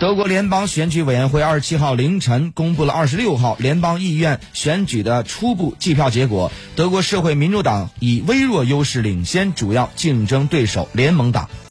德国联邦选举委员会二十七号凌晨公布了二十六号联邦议院选举的初步计票结果。德国社会民主党以微弱优势领先主要竞争对手联盟党。